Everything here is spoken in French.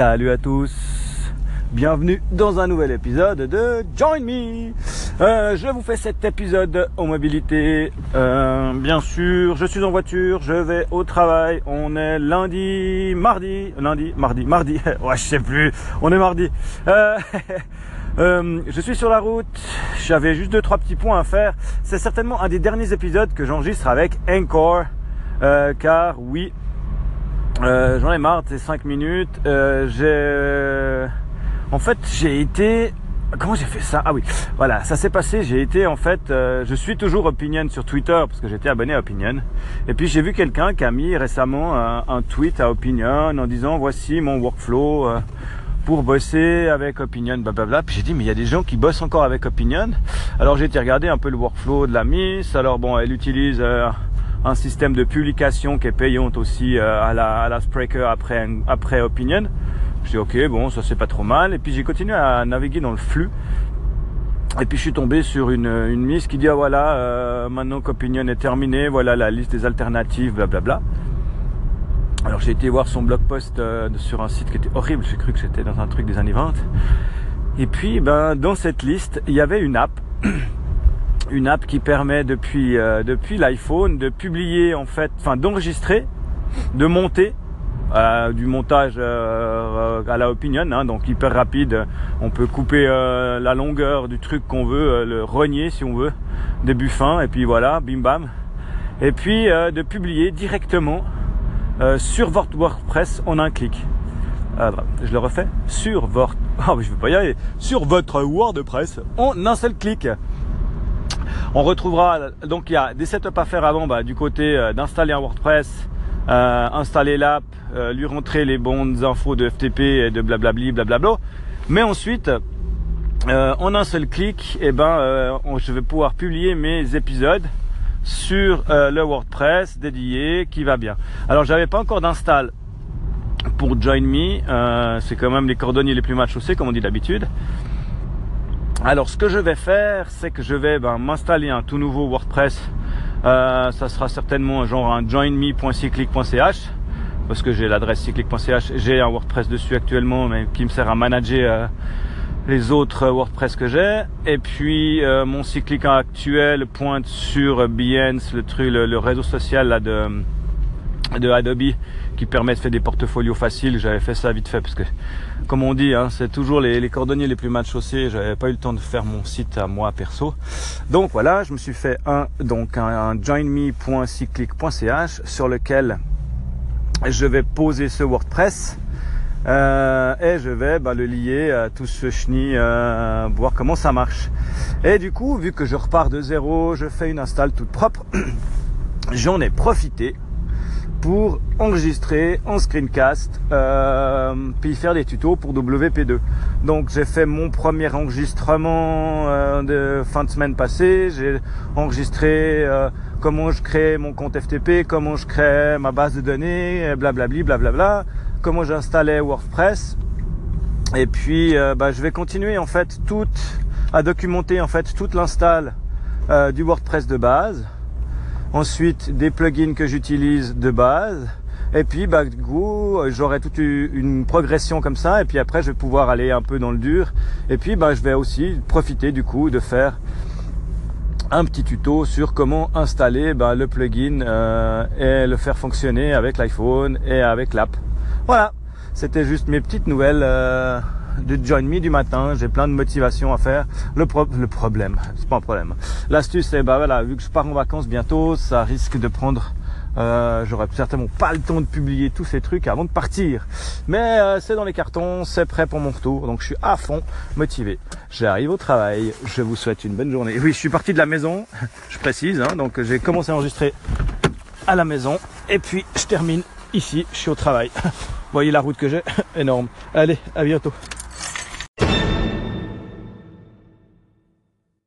Salut à tous, bienvenue dans un nouvel épisode de Join Me. Euh, je vous fais cet épisode en mobilité. Euh, bien sûr, je suis en voiture, je vais au travail. On est lundi, mardi, lundi, mardi, mardi. ouais, je sais plus. On est mardi. Euh, je suis sur la route. J'avais juste deux trois petits points à faire. C'est certainement un des derniers épisodes que j'enregistre avec Encore, car oui, euh, j'en ai marre de ces 5 minutes. Euh, j'ai, en fait, j'ai été. Comment j'ai fait ça? Ah oui, voilà, ça s'est passé. J'ai été en fait, euh, je suis toujours Opinion sur Twitter parce que j'étais abonné à Opinion. Et puis j'ai vu quelqu'un qui a mis récemment un, un, tweet à Opinion en disant voici mon workflow euh, pour bosser avec Opinion, blablabla. Puis j'ai dit mais il y a des gens qui bossent encore avec Opinion? Alors j'ai été regarder un peu le workflow de la Miss. Alors bon, elle utilise euh, un système de publication qui est payante aussi euh, à, la, à la Spreaker après, après Opinion. Je dis ok, bon, ça c'est pas trop mal. Et puis j'ai continué à naviguer dans le flux. Et puis je suis tombé sur une, une miss qui dit ah voilà, euh, maintenant qu'Opinion est terminé, voilà la liste des alternatives, blablabla. Alors j'ai été voir son blog post euh, sur un site qui était horrible, j'ai cru que c'était dans un truc des années 20. Et puis ben dans cette liste, il y avait une app une app qui permet depuis, euh, depuis l'iPhone de publier en fait, enfin d'enregistrer, de monter euh, du montage euh, à la opinion, hein, donc hyper rapide. On peut couper la longueur du truc qu'on veut, le renier si on veut, début fin, et puis voilà, bim bam. Et puis de publier directement sur votre WordPress en un clic. je le refais sur votre, oh, je vais pas y aller, sur votre WordPress en un seul clic. On retrouvera, donc il y a des setups à faire avant bah, du côté euh, d'installer un WordPress, euh, installer l'app, euh, lui rentrer les bonnes infos de FTP et de blablabli, blablabla. Mais ensuite, euh, en un seul clic, eh ben, euh, je vais pouvoir publier mes épisodes sur euh, le WordPress dédié qui va bien. Alors j'avais pas encore d'install pour Join Me, c'est quand même les cordonniers les plus mal chaussés comme on dit d'habitude. Alors ce que je vais faire, c'est que je vais ben, m'installer un tout nouveau WordPress. Euh, ça sera certainement genre un joinme.cyclic.ch parce que j'ai l'adresse cyclic.ch. J'ai un WordPress dessus actuellement, mais qui me sert à manager euh, les autres WordPress que j'ai. Et puis euh, mon cyclic actuel pointe sur Behance, le truc, le, le réseau social là de de Adobe qui permet de faire des portfolios faciles. J'avais fait ça vite fait parce que, comme on dit, hein, c'est toujours les, cordonniers les plus mal chaussés. J'avais pas eu le temps de faire mon site à moi perso. Donc voilà, je me suis fait un donc un, un joinme.cyclic.ch sur lequel je vais poser ce WordPress. Euh, et je vais bah, le lier à tout ce chenille, euh, voir comment ça marche. Et du coup, vu que je repars de zéro, je fais une install toute propre. J'en ai profité pour enregistrer en screencast euh, puis faire des tutos pour WP2. Donc j'ai fait mon premier enregistrement euh, de fin de semaine passée, j'ai enregistré euh, comment je crée mon compte FTP, comment je crée ma base de données, blablabli, blablabla, comment j'installais WordPress. Et puis euh, bah, je vais continuer en fait tout à documenter en fait toute l'install euh, du WordPress de base ensuite des plugins que j'utilise de base. Et puis bah du coup j'aurai toute une progression comme ça. Et puis après je vais pouvoir aller un peu dans le dur. Et puis bah je vais aussi profiter du coup de faire un petit tuto sur comment installer bah, le plugin euh, et le faire fonctionner avec l'iPhone et avec l'app. Voilà. C'était juste mes petites nouvelles euh, de Join Me du matin. J'ai plein de motivation à faire. Le, pro le problème, c'est pas un problème. L'astuce, c'est bah voilà, vu que je pars en vacances bientôt, ça risque de prendre. Euh, J'aurai certainement pas le temps de publier tous ces trucs avant de partir. Mais euh, c'est dans les cartons, c'est prêt pour mon retour. Donc je suis à fond motivé. J'arrive au travail. Je vous souhaite une bonne journée. Oui, je suis parti de la maison. Je précise. Hein, donc j'ai commencé à enregistrer à la maison. Et puis je termine ici. Je suis au travail. Voyez la route que j'ai Énorme. Allez, à bientôt.